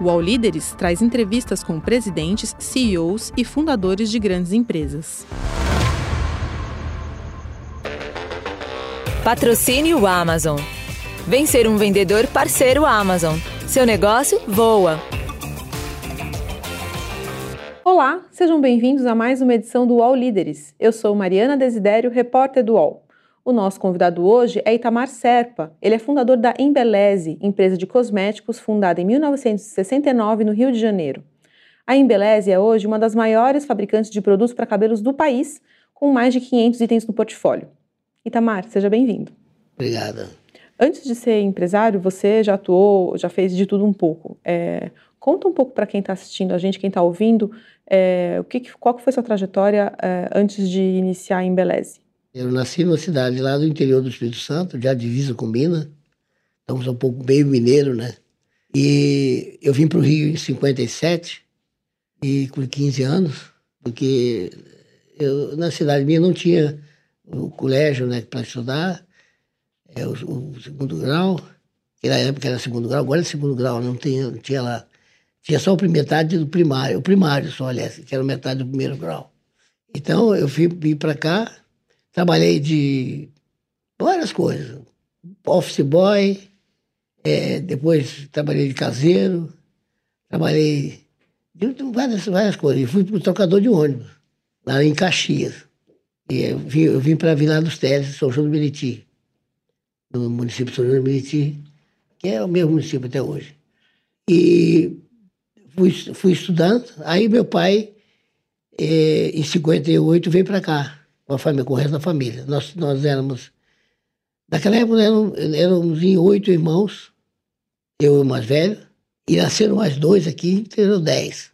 O All Líderes traz entrevistas com presidentes, CEOs e fundadores de grandes empresas. Patrocínio Amazon. Vem ser um vendedor parceiro Amazon. Seu negócio voa. Olá, sejam bem-vindos a mais uma edição do UOL Líderes. Eu sou Mariana Desidério, repórter do UOL. O nosso convidado hoje é Itamar Serpa. Ele é fundador da Embeleze, empresa de cosméticos fundada em 1969 no Rio de Janeiro. A Embeleze é hoje uma das maiores fabricantes de produtos para cabelos do país, com mais de 500 itens no portfólio. Itamar, seja bem-vindo. Obrigada. Antes de ser empresário, você já atuou, já fez de tudo um pouco. É, conta um pouco para quem está assistindo a gente, quem está ouvindo, é, o que, qual foi sua trajetória é, antes de iniciar a Embeleze? Eu nasci numa cidade lá do interior do Espírito Santo, já divisa com Minas. Sou um pouco meio mineiro, né? E eu vim para o Rio em 57, e com 15 anos, porque eu, na cidade minha não tinha o colégio né, para estudar, é, o, o, segundo grau, que na época era segundo grau, agora é segundo grau, não tinha, não tinha lá. Tinha só metade do primário, o primário só, aliás, que era metade do primeiro grau. Então, eu vim, vim para cá, Trabalhei de várias coisas. Office boy, é, depois trabalhei de caseiro, trabalhei de várias, várias coisas. E fui para o trocador de ônibus, lá em Caxias. E eu vim, eu vim para Vila dos Teles, São João do Meriti, no município de São João do Meriti, que é o mesmo município até hoje. E fui, fui estudando, aí meu pai, é, em 58, veio para cá com a família, com o resto da família. Nós, nós éramos. Naquela época éramos, éramos em oito irmãos, eu o mais velho, e nasceram mais dois aqui, então dez.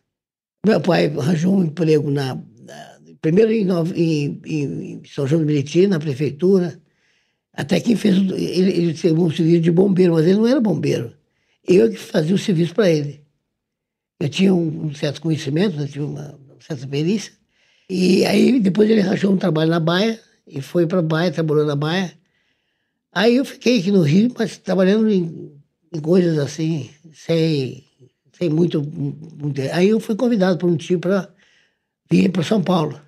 Meu pai arranjou um emprego na, na primeiro em, em, em, São João do Meriti, na prefeitura, até que fez. Ele, ele teve um serviço de bombeiro, mas ele não era bombeiro. Eu que fazia o serviço para ele. Eu tinha um, um certo conhecimento, eu tinha uma, uma certa perícia, e aí depois ele arranjou um trabalho na Baia e foi para a Baia, trabalhou na Baia. Aí eu fiquei aqui no Rio, mas trabalhando em, em coisas assim, sem, sem muito, muito, Aí eu fui convidado por um tio para vir para São Paulo,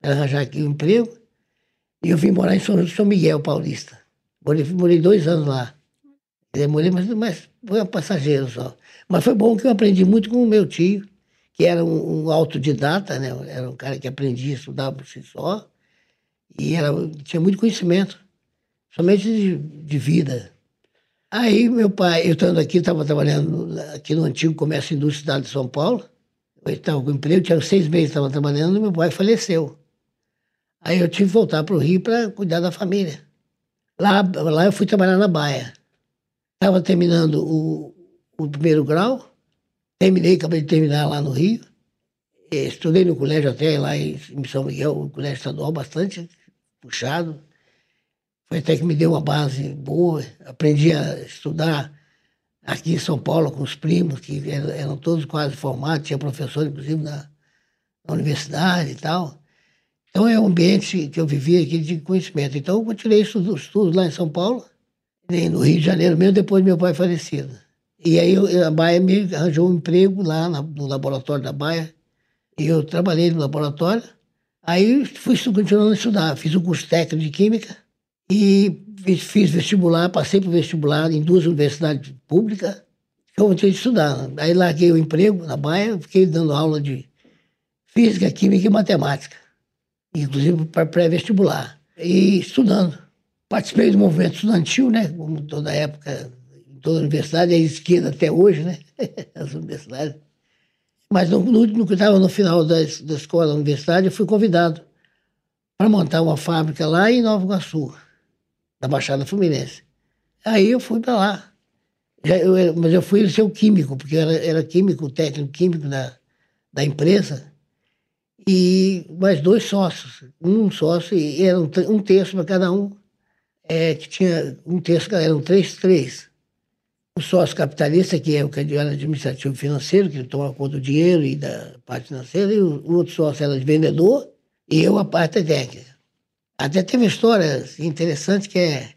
para arranjar aqui um emprego. E eu vim morar em São, São Miguel Paulista. Morei, morei dois anos lá. Demorei, mas, mas foi um passageiro só. Mas foi bom que eu aprendi muito com o meu tio que era um, um, autodidata, né? Era um cara que aprendia a estudar por si só e era, tinha muito conhecimento, somente de, de vida. Aí meu pai, eu estando aqui, estava trabalhando aqui no antigo comércio e indústria de São Paulo. Eu estava com emprego, tinha seis meses estava trabalhando, meu pai faleceu. Aí eu tive que voltar para o Rio para cuidar da família. Lá, lá eu fui trabalhar na Baia. Estava terminando o, o primeiro grau, Terminei, acabei de terminar lá no Rio. Estudei no colégio até lá em São Miguel, um colégio estadual bastante puxado. Foi até que me deu uma base boa. Aprendi a estudar aqui em São Paulo com os primos, que eram, todos quase formados, tinha professor, inclusive, na, na, universidade e tal. Então é um ambiente que eu vivia aqui de conhecimento. Então eu continuei estudos, estudos lá em São Paulo, no Rio de Janeiro mesmo, depois do meu pai falecido. E aí a Baia me arranjou um emprego lá no laboratório da Baia. E eu trabalhei no laboratório. Aí fui continuando a estudar. Fiz um curso técnico de Química e fiz vestibular, passei para o vestibular em duas universidades públicas. Eu voltei a estudar. Aí larguei o emprego na Baia, fiquei dando aula de Física, Química e Matemática. Inclusive para pré-vestibular. E estudando. Participei do movimento estudantil, né? Como toda época toda a universidade, é esquerda até hoje, né? As universidades. Mas no, no que estava no final da, da escola da universidade, eu fui convidado para montar uma fábrica lá em Nova Iguaçu, na Baixada Fluminense. Aí eu fui para lá. Já, eu, mas eu fui ser o químico, porque eu era, era químico, técnico químico da, da empresa, e mais dois sócios. Um sócio, e era um, um terço para cada um, é, que tinha um terço, eram três, três o sócio capitalista, que é o era administrativo financeiro, que toma conta do dinheiro e da parte financeira, e o, outro sócio era de vendedor, e eu a parte técnica. Até teve uma história interessante que é.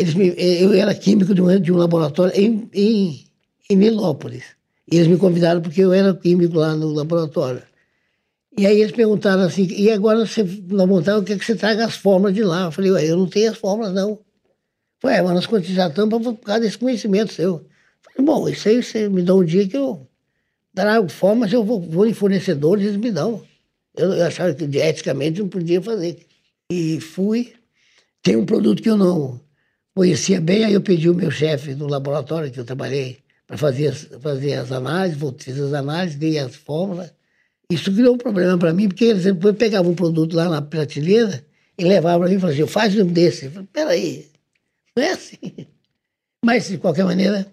Eles me, eu era químico de um, de um laboratório em, em, em Nilópolis. E eles me convidaram porque eu era químico lá no laboratório. E aí eles perguntaram assim, e agora você, na montagem, o que você traga as fórmulas de lá? Eu falei, Ué, eu não tenho as fórmulas, não. Falei, é, mas nós contratamos por causa desse conhecimento seu. Eu falei, bom, isso aí você me dá um dia que eu trago fórmulas, eu vou, vou em fornecedores, eles me dão. Eu, eu achava que eticamente não podia fazer. E fui. Tem um produto que eu não conhecia bem, aí eu pedi o meu chefe no laboratório que eu trabalhei para fazer, fazer as análises, fiz as análises, dei as fórmulas. Isso criou um problema para mim, porque eles depois pegavam um produto lá na prateleira e levavam para mim e falavam assim, faz um desse. Eu falei, peraí, não é assim. Mas, de qualquer maneira,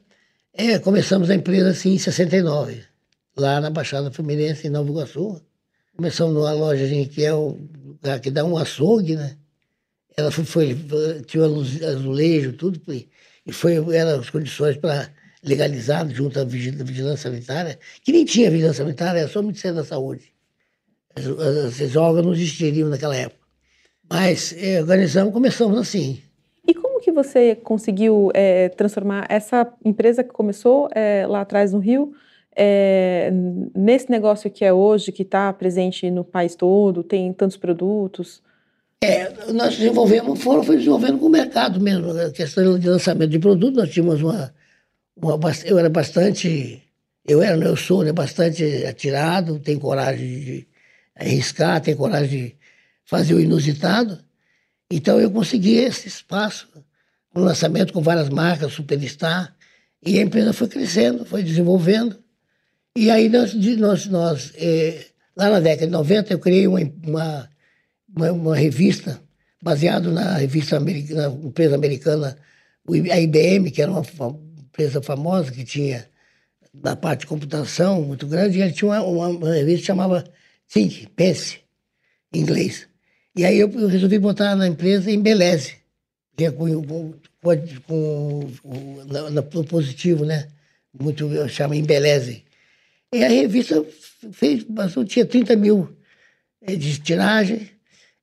é, começamos a empresa assim em 69, lá na Baixada Fluminense, em Nova Iguaçu. Começamos numa loja que é o lugar que dá um açougue, né? Ela foi, foi tinha azulejo, tudo, e foi, eram as condições para legalizado junto à vigilância sanitária, que nem tinha vigilância sanitária, era só o Ministério da Saúde. Esses órgãos não existiriam naquela época. Mas é, organizamos, começamos assim. Você conseguiu é, transformar essa empresa que começou é, lá atrás no Rio é, nesse negócio que é hoje, que está presente no país todo, tem tantos produtos? É, nós desenvolvemos, foram foi desenvolvendo com o mercado mesmo, a questão de lançamento de produto, nós tínhamos uma, uma eu era bastante, eu era, eu sou, né, bastante atirado, tenho coragem de arriscar, tenho coragem de fazer o inusitado, então eu consegui esse espaço, um lançamento com várias marcas, Superstar, e a empresa foi crescendo, foi desenvolvendo, e aí nós, nós, nós é, lá na década de 90, eu criei uma, uma, uma, uma revista baseado na revista americana, na empresa americana, a IBM, que era uma, empresa famosa que tinha na parte de computação muito grande, e ele tinha uma, uma, revista que chamava Think, Pense, em inglês. E aí eu, eu resolvi botar na empresa Embeleze, que é com, com, com, na, no positivo, né? Muito, chama Embeleze. E a revista fez, tinha 30 mil eh, de tiragem,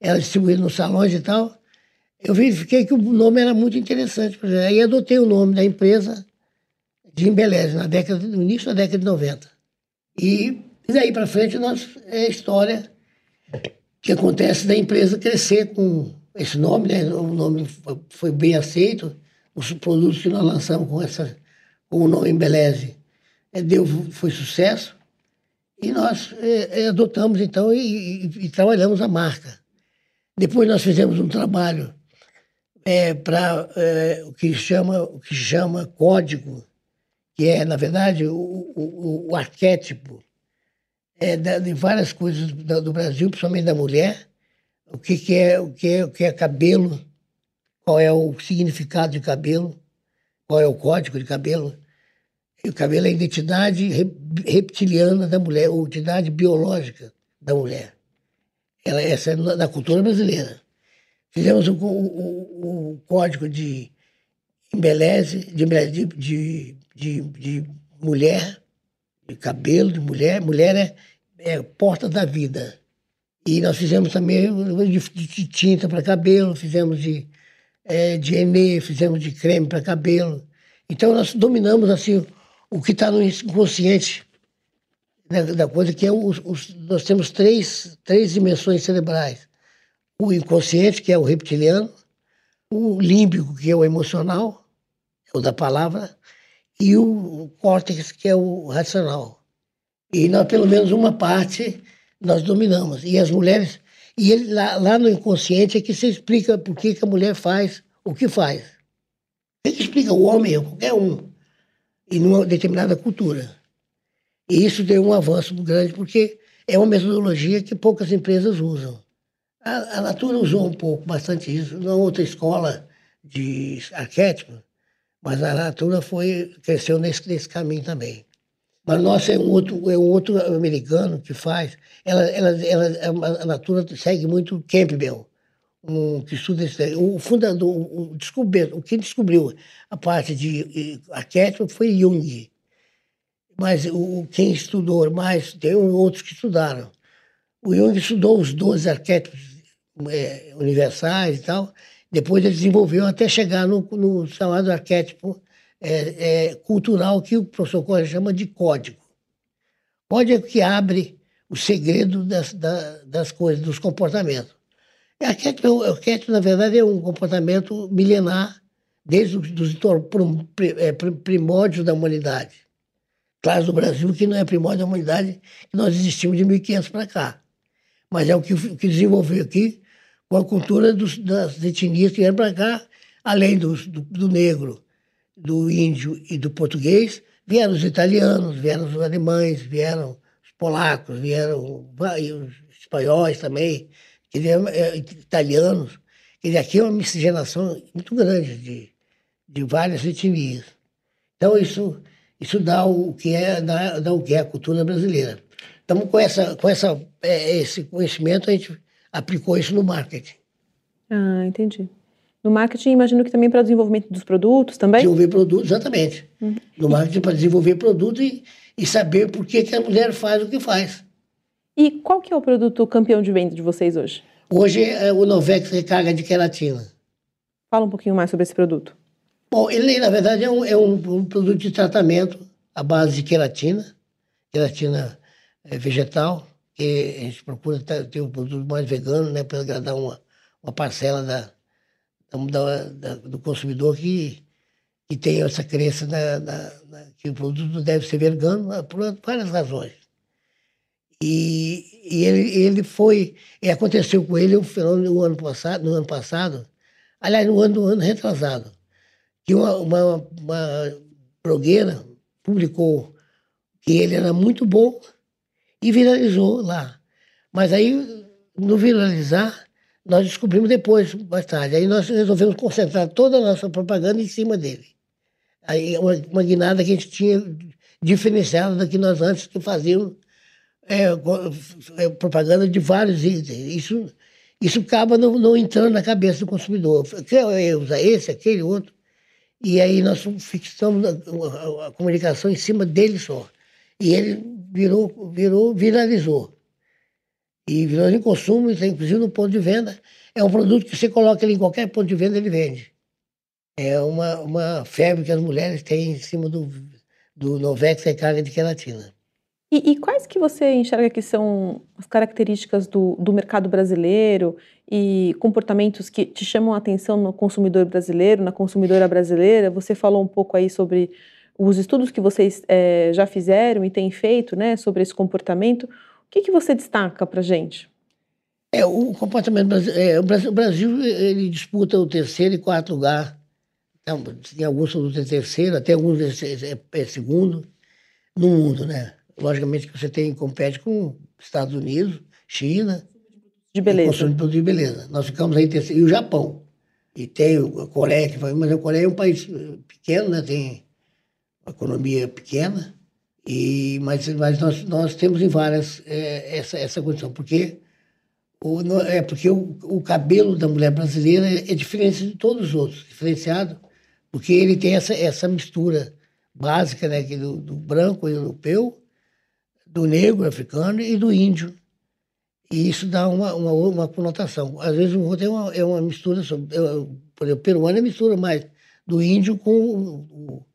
ela distribuída nos salões e tal. Eu verifiquei que o nome era muito interessante. Aí adotei o nome da empresa de Embeleze, na década, no início da década de 90. E daí para frente nós, é a história que acontece da empresa crescer com esse nome, né? o nome foi bem aceito, os produtos que nós lançamos com, essa, com o nome Embeleze é, deu, foi sucesso e nós é, é, adotamos então e, e, e, trabalhamos a marca. Depois nós fizemos um trabalho é, para é, o que chama o que chama código, que é na verdade o, o, o arquétipo é, de várias coisas do, do, Brasil, principalmente da mulher, o que, que é o que é o que é cabelo, qual é o significado de cabelo, qual é o código de cabelo o cabelo é a identidade reptiliana da mulher, ou identidade biológica da mulher. Ela, essa é na cultura brasileira. Fizemos o, código de embeleze, de, de, de, de, mulher, de cabelo de mulher. Mulher é, é porta da vida. E nós fizemos também de, de tinta para cabelo, fizemos de, é, de Enê, fizemos de creme para cabelo. Então nós dominamos assim o que está no inconsciente da, da, coisa, que é os, os, nós temos três, três dimensões cerebrais. O inconsciente, que é o reptiliano, o límbico, que é o emocional, é o da palavra, e o córtex, que é o racional. E nós, pelo menos uma parte, nós dominamos. E as mulheres... E ele, lá, lá no inconsciente é que se explica por que, que a mulher faz o que faz. Ele explica o homem, qualquer um e numa determinada cultura. E isso deu um avanço grande, porque é uma metodologia que poucas empresas usam. A, a Natura usou um pouco, bastante isso, não outra escola de arquétipo, mas a Natura foi, cresceu nesse, nesse caminho também. Mas nossa é um outro, é um outro americano que faz. Ela, ela, ela, a Natura segue muito Campbell, um, que estuda o fundador, o, descobriu, o que descobriu a parte de arquétipo foi Jung. Mas o, quem estudou mais, tem outros que estudaram. O Jung estudou os 12 arquétipos é, universais e tal, depois ele desenvolveu até chegar no, no chamado arquétipo é, é, cultural, que o professor Correa chama de código. pode é que abre o segredo das, das, das coisas, dos comportamentos. A arquétipo, na verdade, é um comportamento milenar, desde os é, primórdios da humanidade. Claro, do Brasil, que não é primórdio da humanidade, que nós existimos de 1500 para cá. Mas é o que, que desenvolveu aqui com a cultura dos, das etnias que vieram para cá, além do, do negro, do índio e do português, vieram os italianos, vieram os alemães, vieram os polacos, vieram os espanhóis também, que vieram, é, italianos. Quer dizer, aqui é uma miscigenação muito grande de, de várias etnias. Então, isso, isso dá, o que é, dá, dá o que é a cultura brasileira. Então, com, essa, com essa, é, esse conhecimento, a gente aplicou isso no marketing. Ah, entendi. No marketing, imagino que também para o desenvolvimento dos produtos também? Desenvolver produtos, exatamente. Uhum. No marketing, para desenvolver produtos e, e saber por que, que a mulher faz o que faz. E qual que é o produto campeão de venda de vocês hoje? Hoje é o Novex Recarga de Queratina. Fala um pouquinho mais sobre esse produto. Bom, ele, na verdade, é um, é um, um produto de tratamento à base de queratina, queratina é, vegetal, que a gente procura ter um produto mais vegano, né, para agradar uma, uma parcela da, da, da, do consumidor que, que tem essa crença na, na, na, que o produto deve ser vegano por várias razões. E, e ele, ele foi, e aconteceu com ele um fenômeno no ano passado, no ano passado, aliás, no ano, no ano retrasado, que uma, uma, uma blogueira publicou que ele era muito bom e viralizou lá. Mas aí, no viralizar, nós descobrimos depois, mais tarde. Aí nós resolvemos concentrar toda a nossa propaganda em cima dele. Aí uma, uma guinada que a gente tinha diferenciada da que nós antes fazíamos é, é, propaganda de vários itens. Isso, isso acaba não, não entrando na cabeça do consumidor. Quer usar esse, aquele, outro. E aí nós fixamos a, a, a, comunicação em cima dele só. E ele virou, virou, viralizou. E virou em consumo, inclusive no ponto de venda. É um produto que você coloca ele em qualquer ponto de venda, ele vende. É uma, uma febre que as mulheres têm em cima do, do Novex carga de queratina. E, e, quais que você enxerga que são as características do, do mercado brasileiro e comportamentos que te chamam a atenção no consumidor brasileiro, na consumidora brasileira? Você falou um pouco aí sobre os estudos que vocês é, já fizeram e têm feito, né, sobre esse comportamento. O que, que você destaca para gente? É, o comportamento é, o Brasil, o Brasil ele disputa o terceiro e quarto lugar. Então, tem alguns do terceiro, até alguns é, é segundo no mundo, né? Logicamente que você tem, compete com Estados Unidos, China. De beleza. Consumo de produtos de beleza. Nós ficamos aí terceiro. E o Japão. E tem a Coreia, que mas a Coreia é um país pequeno, né? Tem uma economia pequena. E, mas mas nós, nós temos em várias é, essa, essa condição. Porque o, é porque o, o cabelo da mulher brasileira é, é diferente de todos os outros, diferenciado, porque ele tem essa, essa mistura básica né, do, do branco europeu do negro africano e do índio. E isso dá uma, uma, uma conotação. Às vezes o outro é uma, é uma mistura, sobre, por exemplo, peruano é mistura mais do índio com o,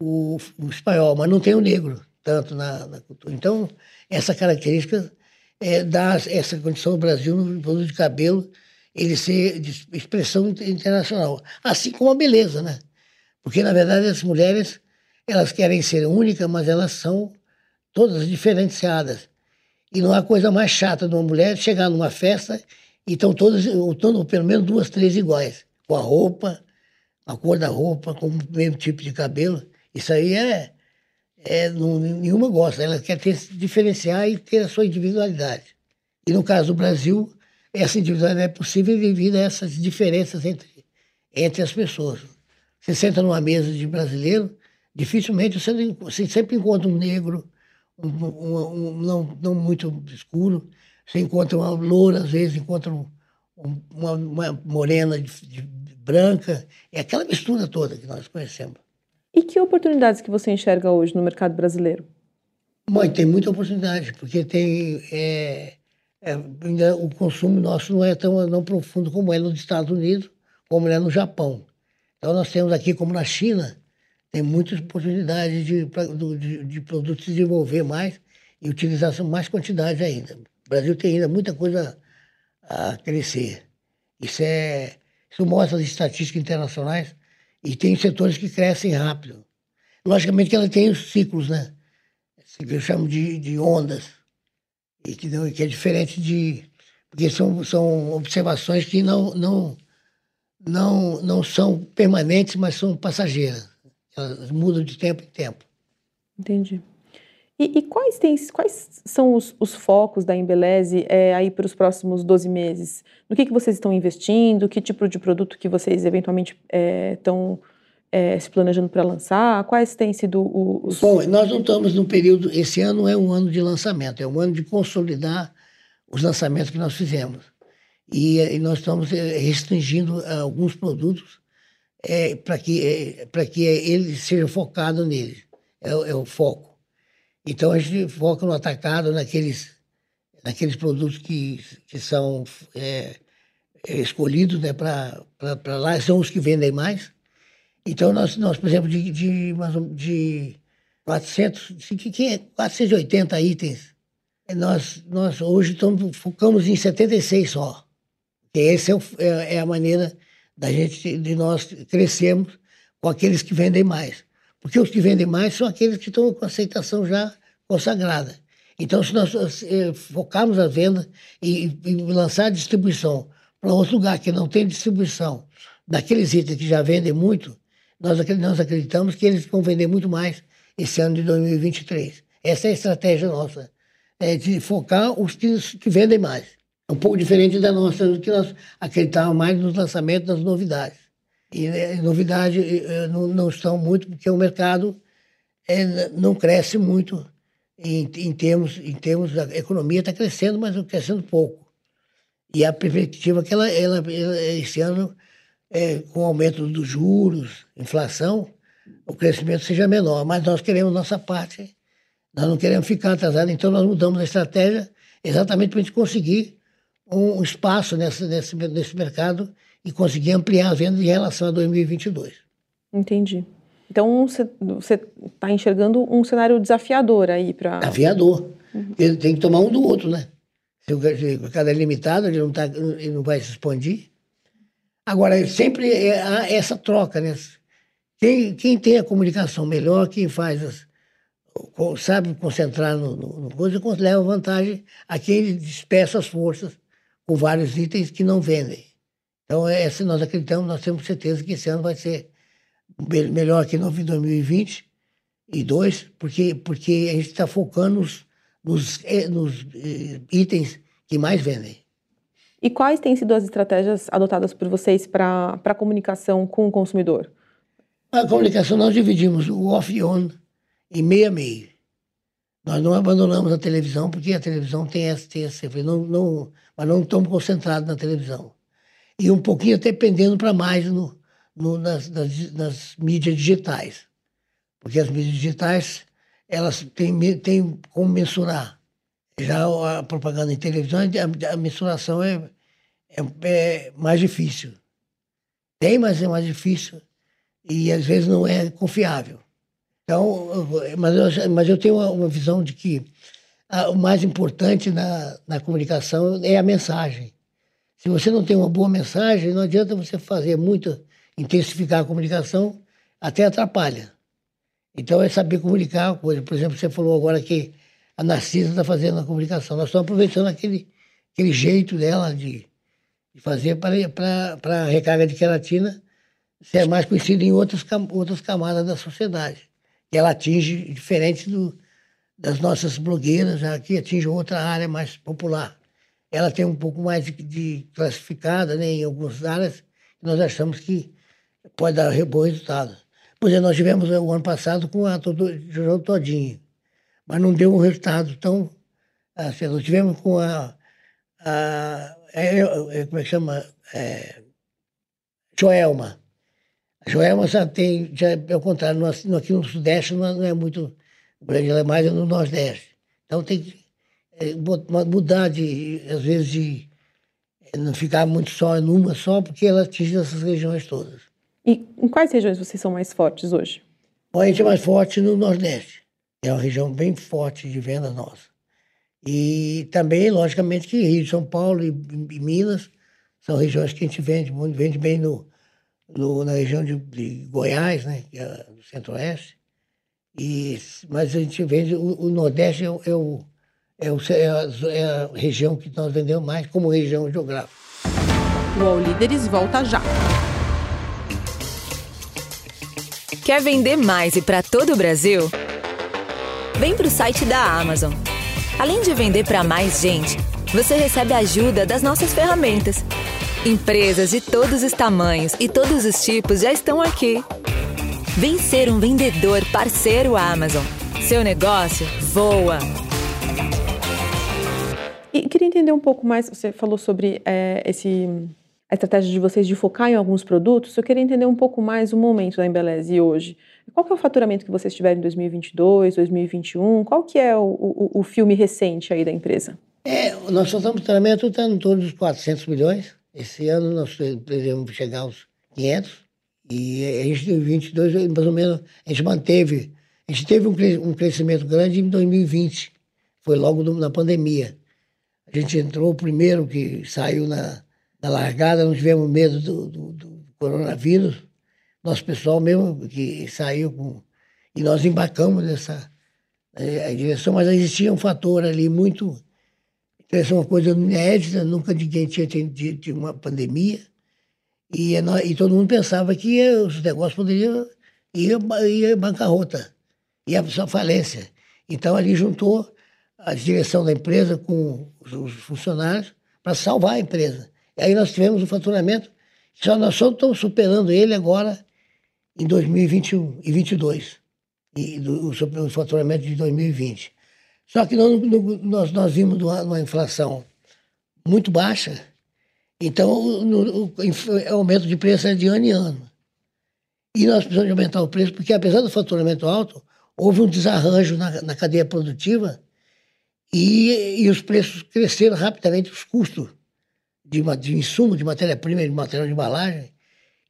o, o, espanhol, mas não tem o negro tanto na, na cultura. Então, essa característica é, dá essa condição ao Brasil no produto de cabelo ele ser de expressão internacional. Assim como a beleza, né? Porque, na verdade, as mulheres elas querem ser únicas, mas elas são todas diferenciadas. E não há coisa mais chata de uma mulher chegar numa festa e estão todas, estão pelo menos duas, três iguais, com a roupa, a cor da roupa, com o mesmo tipo de cabelo. Isso aí é, é não, nenhuma gosta. Ela quer ter, se diferenciar e ter a sua individualidade. E no caso do Brasil, essa individualidade é possível devido a essas diferenças entre, entre as pessoas. Você senta numa mesa de brasileiro, dificilmente você, você sempre encontra um negro, um, um, um, não, não muito escuro. Você encontra uma loura, às vezes encontra uma, uma, morena de, de branca. É aquela mistura toda que nós conhecemos. E que oportunidades que você enxerga hoje no mercado brasileiro? Mãe, tem muita oportunidade, porque tem é, é, ainda o consumo nosso não é tão não profundo como é nos Estados Unidos, como é no Japão. Então nós temos aqui, como na China, tem muitas oportunidades de, de, de produtos desenvolver mais e utilizar mais quantidade ainda. O Brasil tem ainda muita coisa a crescer. Isso é isso mostra as estatísticas internacionais e tem setores que crescem rápido. Logicamente que ela tem os ciclos, né? Que eu chamo de, de ondas. E que, não, que é diferente de. Porque são, são observações que não, não, não, não são permanentes, mas são passageiras. Elas mudam de tempo em tempo. Entendi. E, e quais, tem, quais são os, os focos da Embeleze é, aí para os próximos 12 meses? No que, que vocês estão investindo? Que tipo de produto que vocês eventualmente estão é, é, se planejando para lançar? Quais têm sido os... Bom, nós não estamos no período... Esse ano é um ano de lançamento, é um ano de consolidar os lançamentos que nós fizemos. E, e nós estamos é, restringindo alguns produtos é, para que, é, que ele seja focado nele. É, é o foco. Então a gente foca no atacado naqueles, naqueles produtos que, que são é, é escolhidos né, para lá, são os que vendem mais. Então nós, nós por exemplo, de, de, de 400, de 480 itens, nós, nós hoje estamos, focamos em 76 só. Essa é, é, é a maneira da gente, de nós crescermos com aqueles que vendem mais. Porque os que vendem mais são aqueles que estão com aceitação já consagrada. Então, se nós eh, focarmos a venda e, e lançar a distribuição para outro lugar que não tem distribuição daqueles itens que já vendem muito, nós, nós acreditamos que eles vão vender muito mais esse ano de 2023. Essa é a estratégia nossa, é de focar os que, que vendem mais. É um pouco diferente da nossa, do que nós acreditávamos mais nos lançamentos das novidades. E né, novidade eh, não, não estão muito, porque o mercado é, não cresce muito em, em, termos, em termos da economia, está crescendo, mas crescendo pouco. E a perspectiva é que ela, ela, ela esse ano, é, com o aumento dos juros, inflação, o crescimento seja menor. Mas nós queremos nossa parte, nós não queremos ficar atrasados, então nós mudamos a estratégia exatamente para a gente conseguir um espaço nesse, nesse, nesse mercado e conseguir ampliar a venda em relação a 2022. Entendi. Então você está enxergando um cenário desafiador aí para. Desafiador. Uhum. Ele tem que tomar um do outro, né? Se o cara é limitado, ele não, tá, ele não vai se expandir. Agora, sempre é, há essa troca, né? Quem, quem tem a comunicação melhor, quem faz as, sabe concentrar no, no, no coisa, leva vantagem a quem dispersa as forças com vários itens que não vendem. Então, é, nós acreditamos, nós temos certeza que esse ano vai ser melhor que no 2020 e dois, porque, porque a gente está focando nos, nos, eh, nos eh, itens que mais vendem. E quais têm sido as estratégias adotadas por vocês para a comunicação com o consumidor? A comunicação nós dividimos o off e on em meio a meio. Nós não abandonamos a televisão, porque a televisão tem essa não, não, mas não estamos concentrados na televisão. E um pouquinho até pendendo para mais no, no, nas, nas, nas, mídias digitais. Porque as mídias digitais, elas têm, têm como mensurar. Já a propaganda em televisão, a, a mensuração é, é, é, mais difícil. Tem, mas é mais difícil e às vezes não é confiável. Então, mas eu, mas eu tenho uma, uma visão de que a, o mais importante na, na comunicação é a mensagem. Se você não tem uma boa mensagem, não adianta você fazer muito intensificar a comunicação até atrapalha. Então é saber comunicar a coisa. Por exemplo, você falou agora que a Narcisa está fazendo a comunicação. Nós estamos aproveitando aquele, aquele jeito dela de, de fazer para a recarga de queratina ser mais conhecida em outras, outras camadas da sociedade. E ela atinge, diferente do, das nossas blogueiras, que atinge outra área mais popular. Ela tem um pouco mais de, de classificada né, em algumas áreas, nós achamos que pode dar bom resultado. Por exemplo, nós tivemos o ano passado com a João Todinho, mas não deu um resultado tão. Assim, nós tivemos com a. a é, é, como é que chama? É, Joelma. A Joelma já tem, já, ao contrário, no, aqui no Sudeste não é muito grande, ela é mais no Nordeste. Então tem que é, mudar de, às vezes, de não ficar muito só numa só, porque ela atinge essas regiões todas. E em quais regiões vocês são mais fortes hoje? Bom, a gente é mais forte no Nordeste. É uma região bem forte de venda nossa. E também, logicamente, que Rio de São Paulo e, e Minas são regiões que a gente vende, vende bem no, no, na região de, de, Goiás, né, que é do centro-oeste. E, mas a gente vende, o, o Nordeste é, é, o, é, o, é, a, é a região que nós vendemos mais como região geográfica. O All Líderes volta já. Quer vender mais e para todo o Brasil? Vem para o site da Amazon. Além de vender para mais gente, você recebe ajuda das nossas ferramentas. Empresas de todos os tamanhos e todos os tipos já estão aqui. Vem ser um vendedor parceiro Amazon. Seu negócio voa. E queria entender um pouco mais, você falou sobre é, esse a estratégia de vocês de focar em alguns produtos, eu queria entender um pouco mais o momento da Embeleze hoje. Qual que é o faturamento que vocês tiveram em 2022, 2021? Qual que é o, o, o filme recente aí da empresa? É, o nosso faturamento está em torno dos 400 milhões. Esse ano nós devemos chegar aos 500. E a gente, em 2022, mais ou menos, a gente manteve, a gente teve um, crescimento grande em 2020. Foi logo na pandemia. A gente entrou o primeiro que saiu na, na largada, não tivemos medo do, do, do coronavírus. Nosso pessoal mesmo que saiu com. E nós embarcamos nessa é, direção, mas existia um fator ali muito. Essa é uma coisa inédita, nunca ninguém tinha tido uma pandemia. E, e todo mundo pensava que os negócios poderiam ir, ir bancarrota, ia só falência. Então ali juntou a direção da empresa com os funcionários para salvar a empresa. E aí nós tivemos um faturamento, só nós só estamos superando ele agora em 2021 e 2022, e o, faturamento de 2020. Só que nós, nós, nós vimos uma, inflação muito baixa, então o, o, o, aumento de preço é de ano em ano. E nós precisamos aumentar o preço, porque apesar do faturamento alto, houve um desarranjo na, na cadeia produtiva e, e os preços cresceram rapidamente, os custos de, de insumo, de matéria-prima, de material de embalagem,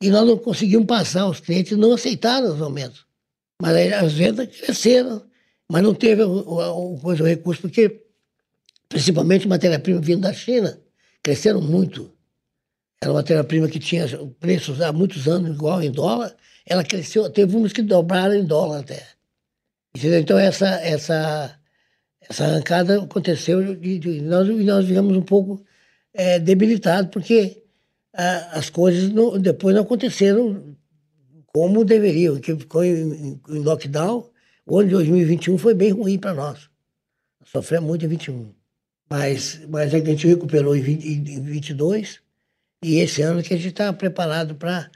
e nós não conseguimos passar, os clientes não aceitaram os aumentos. Mas aí as vendas cresceram, mas não teve o, o, o, o recurso, porque principalmente matéria-prima vindo da China, cresceram muito. Era uma matéria-prima que tinha preços há muitos anos igual em dólar, ela cresceu, teve uns que dobraram em dólar até. Entendeu? Então essa, essa, essa arrancada aconteceu e, nós, nós ficamos um pouco é, debilitado, porque ah, as coisas não, depois não aconteceram como deveriam, que ficou em, em lockdown. O ano de 2021 foi bem ruim para nós. Sofremos muito em 21. Mas, mas a gente recuperou em, 20, em 22 e esse ano que a gente está preparado para...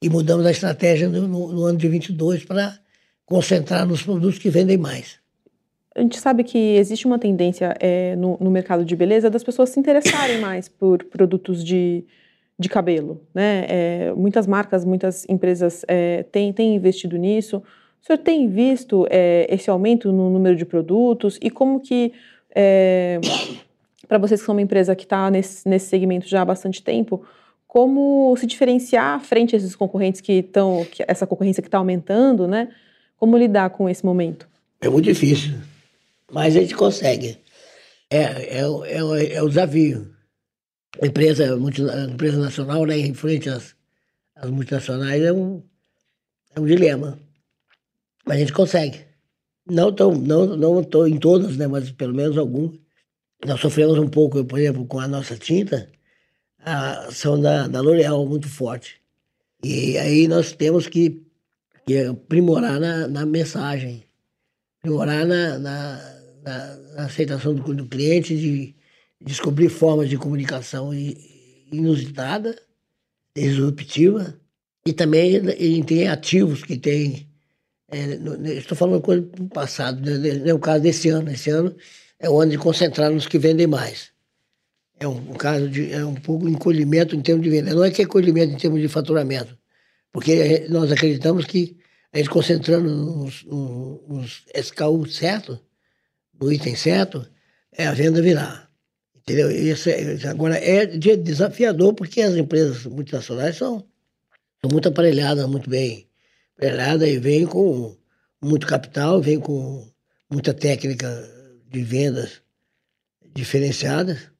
E mudamos a estratégia no, no, no ano de 22 para concentrar nos produtos que vendem mais a gente sabe que existe uma tendência é, no, no, mercado de beleza das pessoas se interessarem mais por produtos de, de cabelo, né? É, muitas marcas, muitas empresas é, têm, têm investido nisso. O senhor tem visto é, esse aumento no número de produtos e como que, é, para vocês que são uma empresa que está nesse, nesse segmento já há bastante tempo, como se diferenciar frente a esses concorrentes que estão, essa concorrência que está aumentando, né? Como lidar com esse momento? É muito difícil mas a gente consegue. É, é, é, é o desafio. A empresa, empresa nacional, né, em frente às, às multinacionais, é um, é um dilema. Mas a gente consegue. Não tô, não, não tô em todas, né, mas pelo menos algumas. Nós sofremos um pouco, por exemplo, com a nossa tinta, a ação da, da L'Oréal muito forte. E aí nós temos que, que aprimorar na, na mensagem, aprimorar na, na na, na aceitação do, do, cliente, de descobrir formas de comunicação inusitada, disruptiva, e também em ter ativos que tem. É, estou falando coisa do passado, né, é o caso desse ano. Esse ano é o ano de concentrar nos que vendem mais. É um, um caso de é um pouco encolhimento em termos de venda. Não é que é encolhimento em termos de faturamento, porque nós acreditamos que a gente concentrando nos, nos, nos SKU certo, o item certo, é a venda virar. Entendeu? Isso é, agora é desafiador porque as empresas multinacionais são, são muito aparelhadas, muito bem aparelhadas e vêm com muito capital, vêm com muita técnica de vendas diferenciadas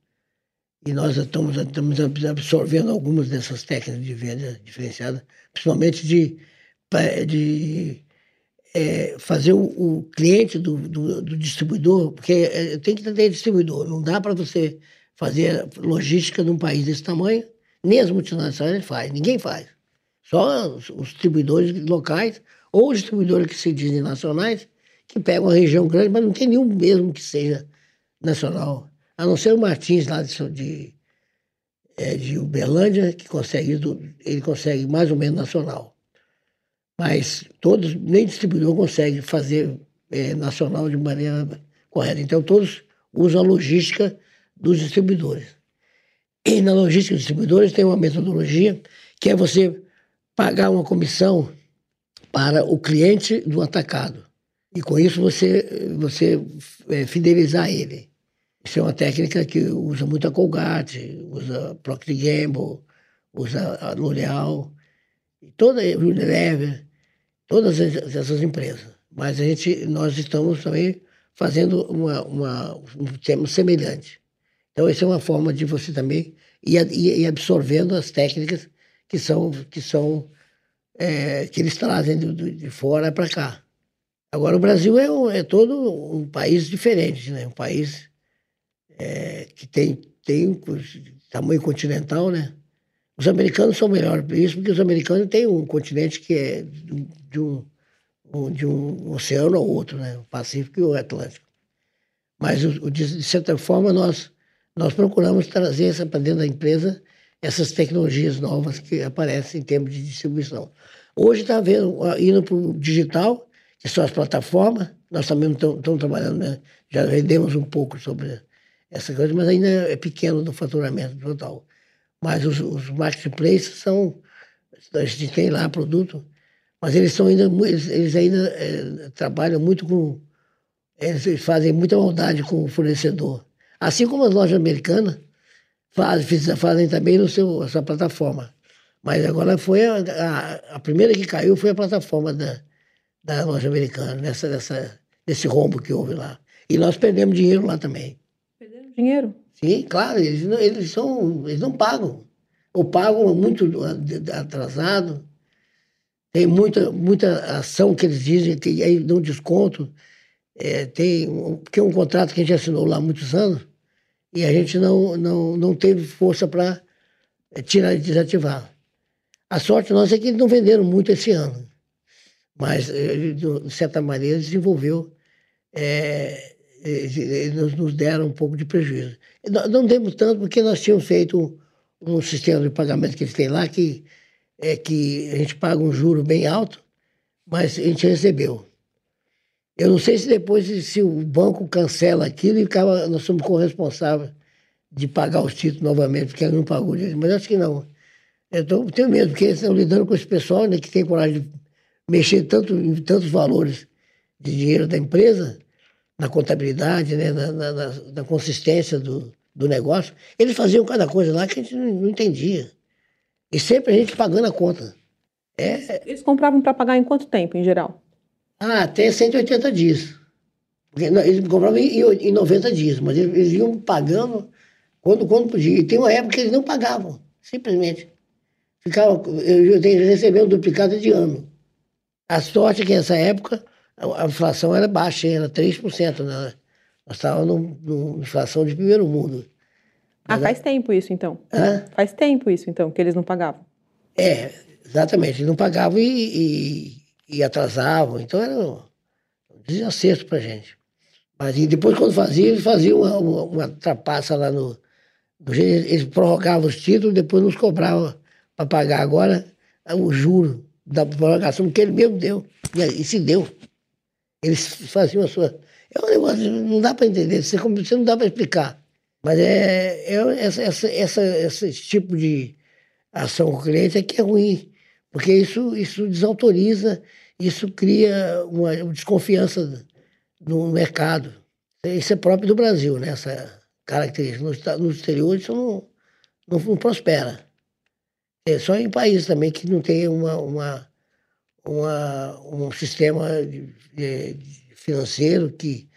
e nós estamos, estamos absorvendo algumas dessas técnicas de venda diferenciada, principalmente de, de é, fazer o, o cliente do, do, do, distribuidor, porque é, tem que ter distribuidor, não dá para você fazer logística num país desse tamanho, nem as multinacionais faz, ninguém faz. Só os, os distribuidores locais ou os distribuidores que se dizem nacionais, que pegam a região grande, mas não tem nenhum mesmo que seja nacional. A não ser o Martins lá de, de, é, de Uberlândia, que consegue, ele consegue mais ou menos nacional. Mas todos, nem distribuidor consegue fazer é, nacional de maneira correta. Então todos usam a logística dos distribuidores. E na logística dos distribuidores tem uma metodologia que é você pagar uma comissão para o cliente do atacado. E com isso você, você é, fidelizar ele. Isso é uma técnica que usa muito a Colgate, usa Procter Gamble, usa a L'Oréal, toda a Unilever, todas essas empresas. Mas a gente, nós estamos também fazendo uma, uma, um tema semelhante. Então, essa é uma forma de você também ir, ir absorvendo as técnicas que são, que são é, que eles trazem de, de fora para cá. Agora, o Brasil é, um, é todo um país diferente, né? Um país é, que tem, tem tamanho continental, né? Os americanos são melhores por isso, porque os americanos têm um continente que é de um, de um oceano ao outro, né? O Pacífico e o Atlântico. Mas, de certa forma, nós, nós procuramos trazer para dentro da empresa essas tecnologias novas que aparecem em termos de distribuição. Hoje está indo para o digital, que são as plataformas, nós também estamos trabalhando, né? já vendemos um pouco sobre essa coisa, mas ainda é pequeno no faturamento total. Mas os, os marketplaces são, a gente tem lá produto, mas eles são ainda, eles, eles ainda é, trabalham muito com, eles fazem muita maldade com o fornecedor. Assim como as lojas americanas fazem, fazem também no seu, sua plataforma. Mas agora foi a, a, a, primeira que caiu foi a plataforma da, da loja americana, nessa, nessa, nesse rombo que houve lá. E nós perdemos dinheiro lá também dinheiro? Sim, claro, eles não, eles são, eles não pagam. Ou pagam muito atrasado. Tem muita, muita ação que eles dizem que aí dão desconto. É, tem, porque é um contrato que a gente assinou lá há muitos anos e a gente não, não, não teve força para é, tirar e desativar. A sorte nossa é que eles não venderam muito esse ano, mas, é, de certa maneira, desenvolveu é, eles nos deram um pouco de prejuízo. Não demos tanto porque nós tínhamos feito um, sistema de pagamento que eles têm lá que é que a gente paga um juro bem alto, mas a gente recebeu. Eu não sei se depois se o banco cancela aquilo e acaba, nós somos corresponsáveis de pagar os títulos novamente, porque ele não pagou direito, mas acho que não. Eu tô, tenho medo, porque eles estão lidando com esse pessoal né, que tem coragem de mexer tanto, em tantos valores de dinheiro da empresa, na contabilidade, né, na, na, na, consistência do, do negócio. Eles faziam cada coisa lá que a gente não, não entendia. E sempre a gente pagando a conta. É... Eles compravam para pagar em quanto tempo, em geral? Ah, até 180 dias. Eles compravam em, em 90 dias, mas eles, eles iam pagando quando, quando podia. E tem uma época que eles não pagavam, simplesmente. Ficava, eu, eu recebi um duplicado de ano. A sorte é que nessa época a inflação era baixa, era 3%. Né? Nós estávamos numa inflação de primeiro mundo. Ah, faz tempo isso então? Hã? Faz tempo isso então, que eles não pagavam? É, exatamente. Eles não pagavam e, e, e atrasavam. Então era um desacerto para gente. Mas depois, quando faziam, eles faziam uma, uma, uma trapaça lá no, no. Eles prorrogavam os títulos, depois nos cobravam para pagar agora o juro da prorrogação que ele mesmo deu. E, e se deu. Eles faziam a sua. É um negócio, não dá para entender, você, você não dá para explicar. Mas é, é essa, essa, essa, esse tipo de ação com o cliente é que é ruim, porque isso, isso desautoriza, isso cria uma, uma desconfiança no mercado. Isso é próprio do Brasil, né? essa característica. No, no exterior isso não, não, não prospera. É só em países também que não tem uma, uma uma, um sistema financeiro que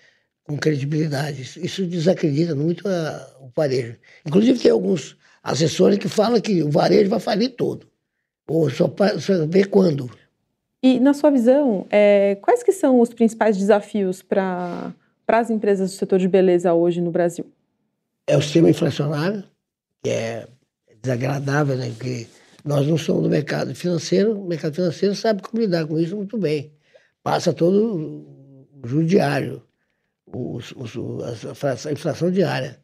com credibilidade. Isso, isso desacredita muito a, o varejo. Inclusive, tem alguns assessores que falam que o varejo vai falir todo. Ou só, só ver quando. E, na sua visão, é, quais que são os principais desafios para as empresas do setor de beleza hoje no Brasil? É o sistema inflacionário, que é desagradável, né? Porque nós não somos do mercado financeiro, o mercado financeiro sabe como lidar com isso muito bem. Passa todo o judiário, os, os, a inflação diária.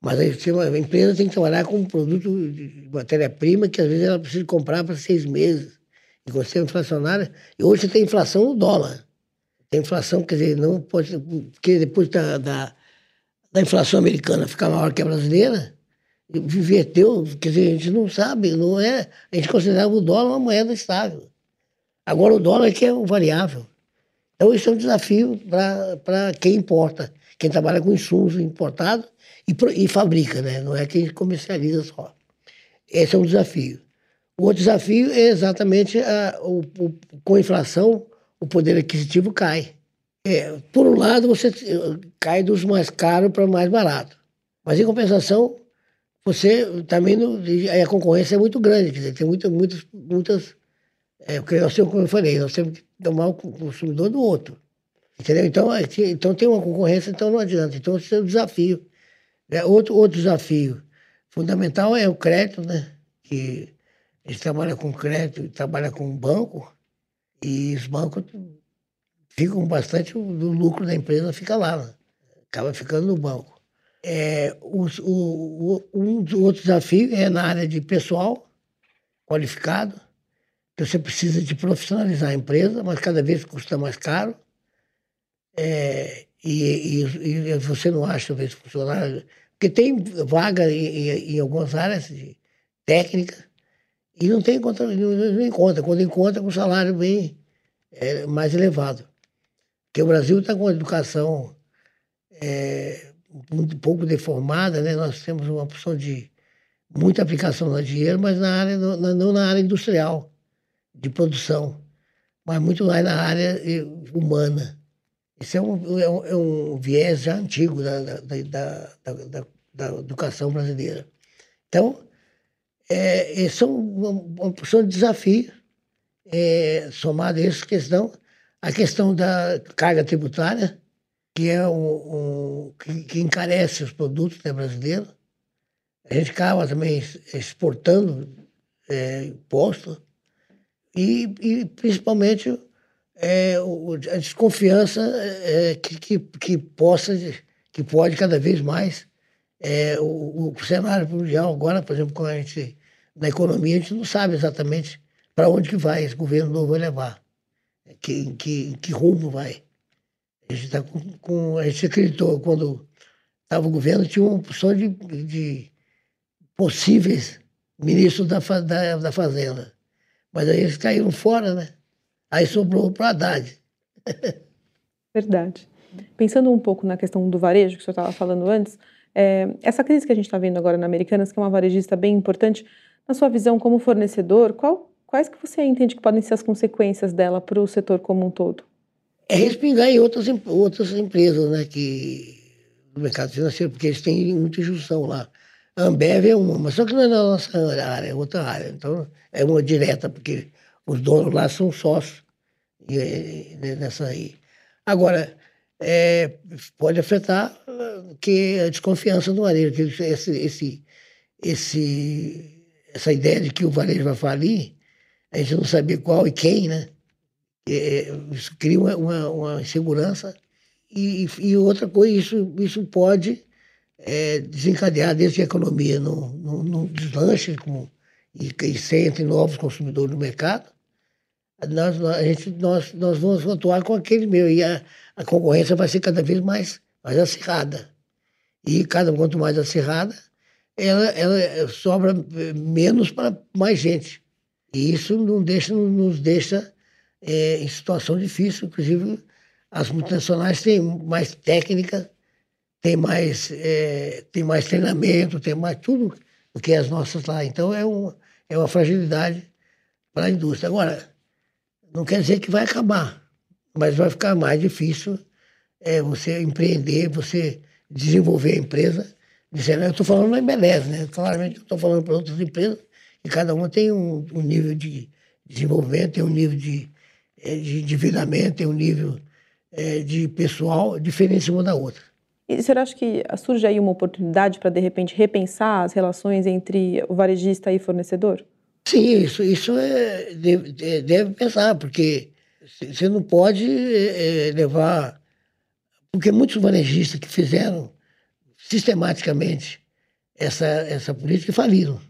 Mas a empresa tem que trabalhar com um produto de matéria-prima que às vezes ela precisa comprar para seis meses. E com o sistema inflacionário, e hoje tem inflação no dólar. Tem inflação, quer dizer, não pode. Porque depois da, da, da inflação americana ficar maior que a brasileira, inverteu, quer dizer, a gente não sabe, não é. A gente considerava o dólar uma moeda estável. Agora o dólar é que é o variável. Então isso é um desafio para quem importa, quem trabalha com insumos importados e, e fabrica, né? não é quem comercializa só. Esse é um desafio. O outro desafio é exatamente a, o, o, com a inflação, o poder aquisitivo cai. É, por um lado, você cai dos mais caros para mais barato. Mas, em compensação, você também não, a concorrência é muito grande, quer dizer, tem muita, muitas, muitas. É, porque nós temos, como eu falei, nós temos que tomar o consumidor do outro. Entendeu? Então, então tem uma concorrência, então não adianta. Então, esse é o desafio. É, outro, outro desafio fundamental é o crédito, né? Que a gente trabalha com crédito, trabalha com banco, e os bancos ficam bastante, o lucro da empresa fica lá, né? acaba ficando no banco. É, os, o, o, um outro desafio é na área de pessoal qualificado, que você precisa de profissionalizar a empresa, mas cada vez custa mais caro. É, e, e, e, você não acha, talvez, funcionário. Porque tem vaga em, em algumas áreas de técnica e não tem conta, não encontra. Quando encontra, com um salário bem é, mais elevado. Porque o Brasil está com uma educação é, muito pouco deformada, né? Nós temos uma opção de muita aplicação no dinheiro, mas na área, não na área industrial, de produção, mas muito mais na área eh, humana. Isso é um, é um, é um viés já antigo da, da, da, da, educação brasileira. Então, é, são uma, uma de desafios, é, somado a essa questão, a questão da carga tributária, que é um, que, que, encarece os produtos né, brasileiros. A gente acaba também exportando é, e, e principalmente é, a desconfiança é, que, que, que, possa, que pode cada vez mais. É, o, o, cenário mundial agora, por exemplo, quando a gente, na economia, a gente não sabe exatamente para onde que vai esse governo novo vai levar, que, que, que rumo vai. A gente, tá com, com, a gente quando estava o governo, tinha uma opção de, de possíveis ministros da, da, da Fazenda. Mas aí eles caíram fora, né? Aí sobrou para Haddad. Verdade. Pensando um pouco na questão do varejo, que o senhor estava falando antes, é, essa crise que a gente está vendo agora na Americanas, que é uma varejista bem importante, na sua visão como fornecedor, qual, quais que você entende que podem ser as consequências dela para o setor como um todo? É respingar em outras, outras empresas né, que, do mercado financeiro, porque eles têm muita junção lá. A Ambev é uma, mas só que não é na nossa área, é outra área. Então, é uma direta, porque os donos lá são sócios e, nessa aí. Agora, é, pode afetar que a desconfiança do varejo, que esse, esse, esse, essa ideia de que o varejo vai falir, a gente não sabia qual e quem, né? É, isso cria uma, uma, uma insegurança. E, e, outra coisa, isso, isso pode é, desencadear desde a economia no, no, no deslanche com, e, e sem entre novos consumidores no mercado, nós, a gente, nós, nós vamos atuar com aquele meio. E a, a concorrência vai ser cada vez mais, mais acirrada. E cada quanto mais acirrada, ela, ela sobra menos para mais gente. E isso não deixa, nos deixa é, em situação difícil. Inclusive, as multinacionais têm mais técnica, têm mais, é, têm mais treinamento, têm mais tudo do que as nossas lá. Então, é, um, é uma fragilidade para a indústria. Agora, não quer dizer que vai acabar, mas vai ficar mais difícil é você empreender, você desenvolver a empresa. Eu estou falando na Embeleze, né? Claramente eu estou falando para outras empresas e cada uma tem um, um, nível de desenvolvimento, tem um nível de, é, de endividamento, tem um nível é, de pessoal diferente uma da outra. E você acha que surge aí uma oportunidade para, de repente, repensar as relações entre o varejista e fornecedor? Sim, isso, isso é, deve, deve pensar, porque você não pode é, levar. Porque muitos varejistas que fizeram sistematicamente essa, essa política faliram.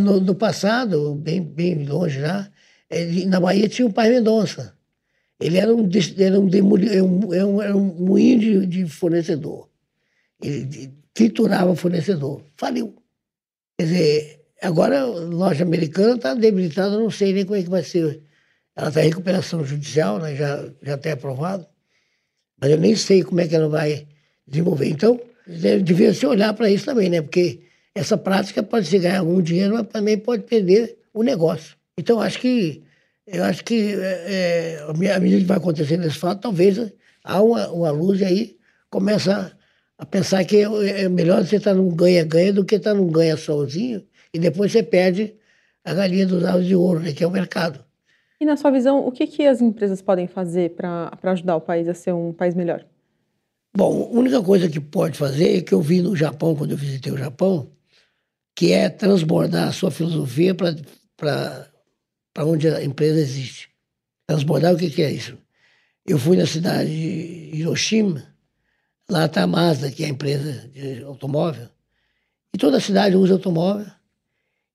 No, no passado, bem, bem longe já, ele, na Bahia tinha o Pai Mendonça. Ele era um, era um, demoli, era um, era um moinho de, de fornecedor. Ele triturava fornecedor. Faliu. Quer dizer, agora a loja americana está debilitada, não sei nem como é que vai ser. Ela está em recuperação judicial, né? já, já até aprovado. Mas eu nem sei como é que ela vai desenvolver. Então, devia se olhar para isso também, né? Porque essa prática pode se ganhar algum dinheiro, mas também pode perder o negócio. Então, acho que eu acho que é, à medida que vai acontecendo esse fato, talvez há uma, uma luz e aí começa a, pensar que é, é melhor você estar num ganha-ganha do que estar num ganha sozinho e depois você perde a galinha dos ovos de ouro, né, que é o mercado. E na sua visão, o que, que as empresas podem fazer para ajudar o país a ser um país melhor? Bom, a única coisa que pode fazer é que eu vi no Japão, quando eu visitei o Japão, que é transbordar a sua filosofia para para onde a empresa existe. Transbordar, o que, que é isso? Eu fui na cidade de Hiroshima, lá está a Mazda, que é a empresa de automóvel, e toda a cidade usa automóvel,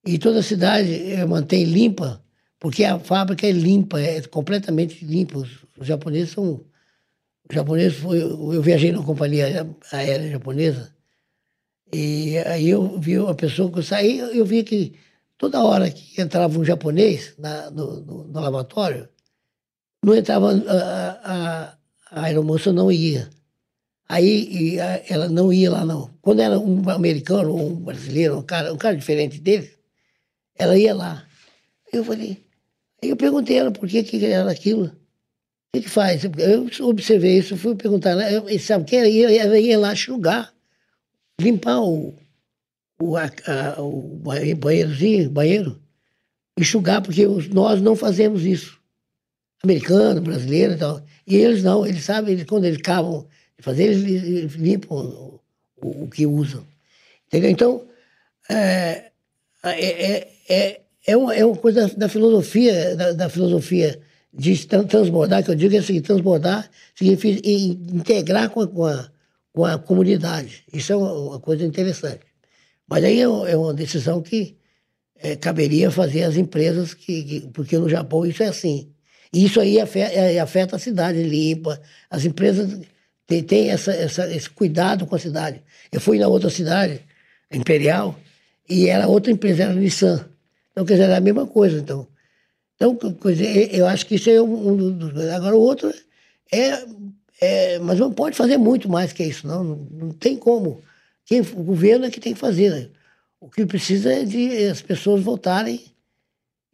e toda a cidade eh, mantém limpa, porque a fábrica é limpa, é completamente limpa. Os, os japoneses são. Os japoneses, foi, eu viajei numa companhia aérea japonesa, e aí eu vi uma pessoa que eu saí, eu vi que Toda hora que entrava um japonês na, no, no, no, lavatório, não entrava, a, a, a aeromoça não ia. Aí ela não ia lá, não. Quando era um americano ou um brasileiro, um cara, um cara diferente dele, ela ia lá. Eu falei, aí eu perguntei ela por que, que era aquilo. O que, que faz? Eu observei isso, fui perguntar, ela, sabe o que? Ela ia lá enxugar, limpar o, o, a, o banheirozinho, banheiro, enxugar, porque nós não fazemos isso. Americano, brasileiro e tal. E eles não, eles sabem, eles, quando eles acabam de fazer, eles, limpam o, o, o, que usam. Entendeu? Então, é, é, é, é, é, uma, é uma coisa da, filosofia, da, da, filosofia de transbordar, que eu digo é assim, transbordar significa integrar com a, com a, com a comunidade. Isso é uma, uma coisa interessante. Mas aí é, é uma decisão que é, caberia fazer as empresas, que, que, porque no Japão isso é assim. E isso aí afeta, é, afeta a cidade limpa, as empresas têm, têm essa, essa, esse cuidado com a cidade. Eu fui na outra cidade, Imperial, e era outra empresa, era Nissan. Então, quer dizer, era a mesma coisa. Então, então coisa, eu acho que isso é um dos. Agora, o outro é, é. Mas não pode fazer muito mais que isso, não. Não, não tem como. Quem, o governo é que tem que fazer. Né? O que precisa é de as pessoas votarem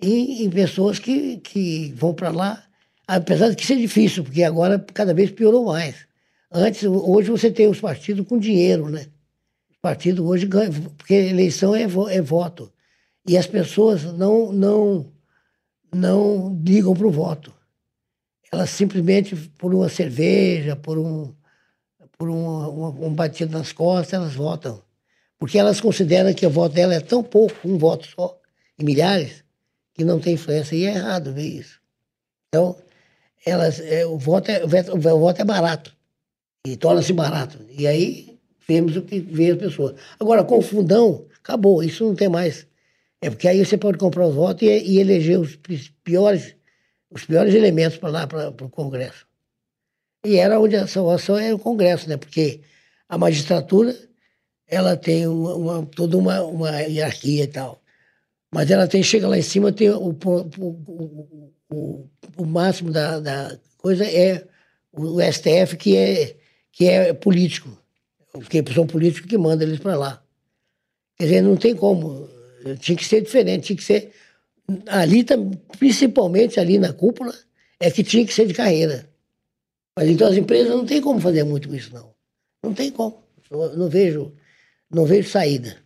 em, em pessoas que, que vão para lá, apesar de que isso é difícil, porque agora cada vez piorou mais. Antes, hoje você tem os partidos com dinheiro, né? Os partidos hoje ganham, porque eleição é, é voto. E as pessoas não, não, não ligam para o voto. Elas simplesmente, por uma cerveja, por um, por um, um batido nas costas, elas votam. Porque elas consideram que o voto dela é tão pouco, um voto só, em milhares, que não tem influência. E é errado ver isso. Então, elas, é, o, voto é, o voto é barato. E torna-se barato. E aí vemos o que vê as pessoas. Agora, com o fundão, acabou. Isso não tem mais. É porque aí você pode comprar os votos e, e eleger os piores, os piores elementos para lá, para o Congresso. E era onde a salvação era o Congresso, né? Porque a magistratura ela tem uma, uma, toda uma, uma hierarquia e tal. Mas ela tem, chega lá em cima, tem o, o, o, o máximo da, da coisa é o STF, que é, que é político. Porque são políticos que mandam eles para lá. Quer dizer, não tem como. Tinha que ser diferente, tinha que ser. Ali, principalmente ali na cúpula, é que tinha que ser de carreira. Mas então as empresas não tem como fazer muito com isso, não. Não tem como. Eu não vejo, não vejo saída.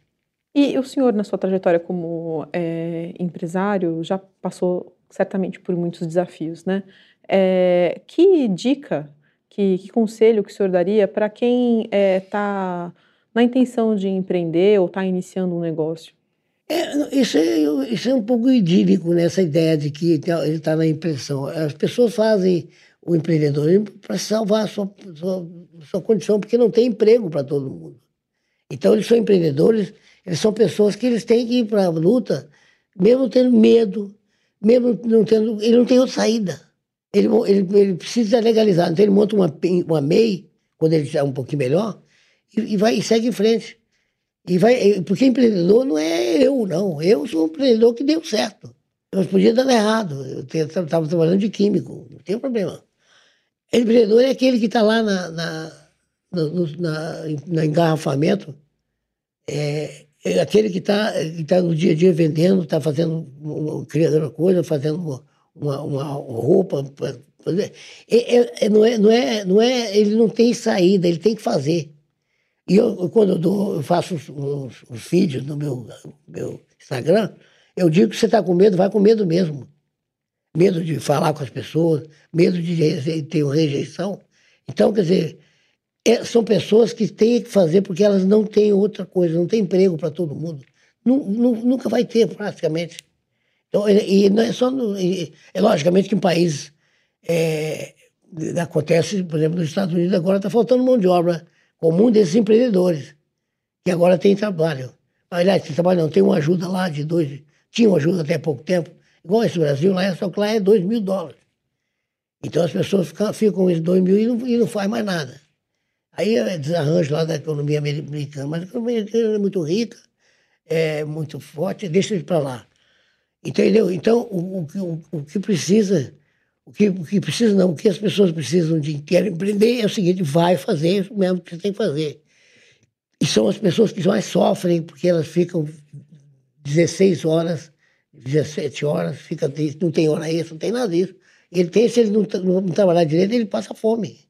E o senhor, na sua trajetória como é, empresário, já passou certamente por muitos desafios, né? É, que dica, que, que, conselho que o senhor daria para quem está é, tá na intenção de empreender ou está iniciando um negócio? É, isso, é, isso é um pouco idílico nessa ideia de que ele está na impressão. As pessoas fazem o empreendedorismo para salvar a sua, sua, sua condição, porque não tem emprego para todo mundo. Então, eles são empreendedores, eles são pessoas que eles têm que ir para a luta, mesmo tendo medo, mesmo não tendo. Ele não tem outra saída. Ele, ele, ele precisa legalizar. Então, ele monta uma, uma MEI, quando ele está um pouquinho melhor, e, e, vai, e segue em frente. E vai, porque empreendedor não é eu, não. Eu sou um empreendedor que deu certo. Mas podia dar errado. Eu estava trabalhando de químico, não tem problema. Empreendedor é aquele que está lá na, na, no, na, no engarrafamento, é, é aquele que está que tá no dia a dia vendendo, está fazendo, criando coisa, fazendo uma, uma roupa. É, é, é, não, é, não, é, não é, ele não tem saída, ele tem que fazer. E eu, quando eu, dou, eu faço os, os, os, vídeos no meu, meu Instagram, eu digo que você está com medo, vai com medo mesmo. Medo de falar com as pessoas, medo de ter rejeição. Então, quer dizer, é, são pessoas que têm que fazer porque elas não têm outra coisa, não tem emprego para todo mundo. nunca vai ter, praticamente. Então, e, não é só. No, e, é logicamente que em países. É, acontece, por exemplo, nos Estados Unidos agora está faltando mão de obra comum desses empreendedores, que agora tem trabalho. Aliás, tem trabalho não, tem uma ajuda lá de dois. Tinha uma ajuda até pouco tempo, igual esse Brasil, lá, só que lá é dois mil dólares. Então as pessoas ficam, ficam com esses dois mil e não, e não faz mais nada. Aí é desarranjo lá da economia americana, mas a economia americana é muito rica, é muito forte, deixa ele para lá. Entendeu? Então, o, o, o, que precisa, o que, o que precisa não, o que as pessoas precisam de querem empreender é o seguinte, vai fazer isso mesmo que você tem que fazer. E são as pessoas que mais sofrem, porque elas ficam 16 horas, 17 horas, fica, não tem hora extra, não tem nada disso. Ele tem, se ele não, não trabalhar direito, ele passa fome.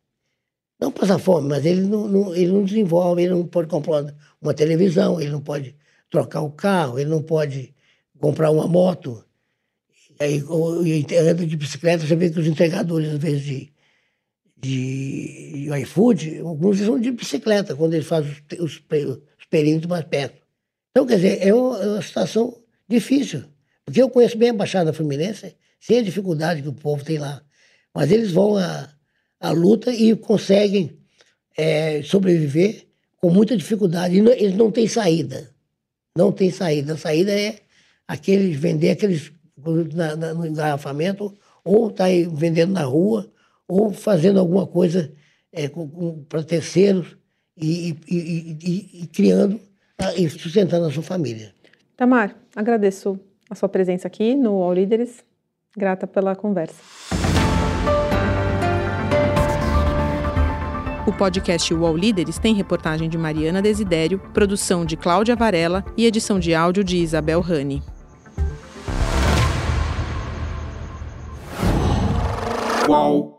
Não passa fome, mas ele não, não, ele não desenvolve, ele não pode comprar uma televisão, ele não pode trocar o carro, ele não pode comprar uma moto. E aí, anda de bicicleta, você vê que os entregadores, às vezes, de, de, de iFood, alguns são de bicicleta, quando eles fazem os, os, os mais perto. Então, quer dizer, é uma, é uma situação difícil. Porque eu conheço bem a Baixada Fluminense, sem a dificuldade que o povo tem lá. Mas eles vão a, a luta e conseguem é, sobreviver com muita dificuldade. E não, eles não têm saída. Não tem saída. A saída é aqueles vender aqueles na, na, no engarrafamento, ou tá aí vendendo na rua, ou fazendo alguma coisa é, para terceiros e, e, e, e criando e sustentando a sua família. Tamar, agradeço a sua presença aqui no All Líderes. Grata pela conversa. O podcast UOL Líderes tem reportagem de Mariana Desidério, produção de Cláudia Varela e edição de áudio de Isabel Rani. qual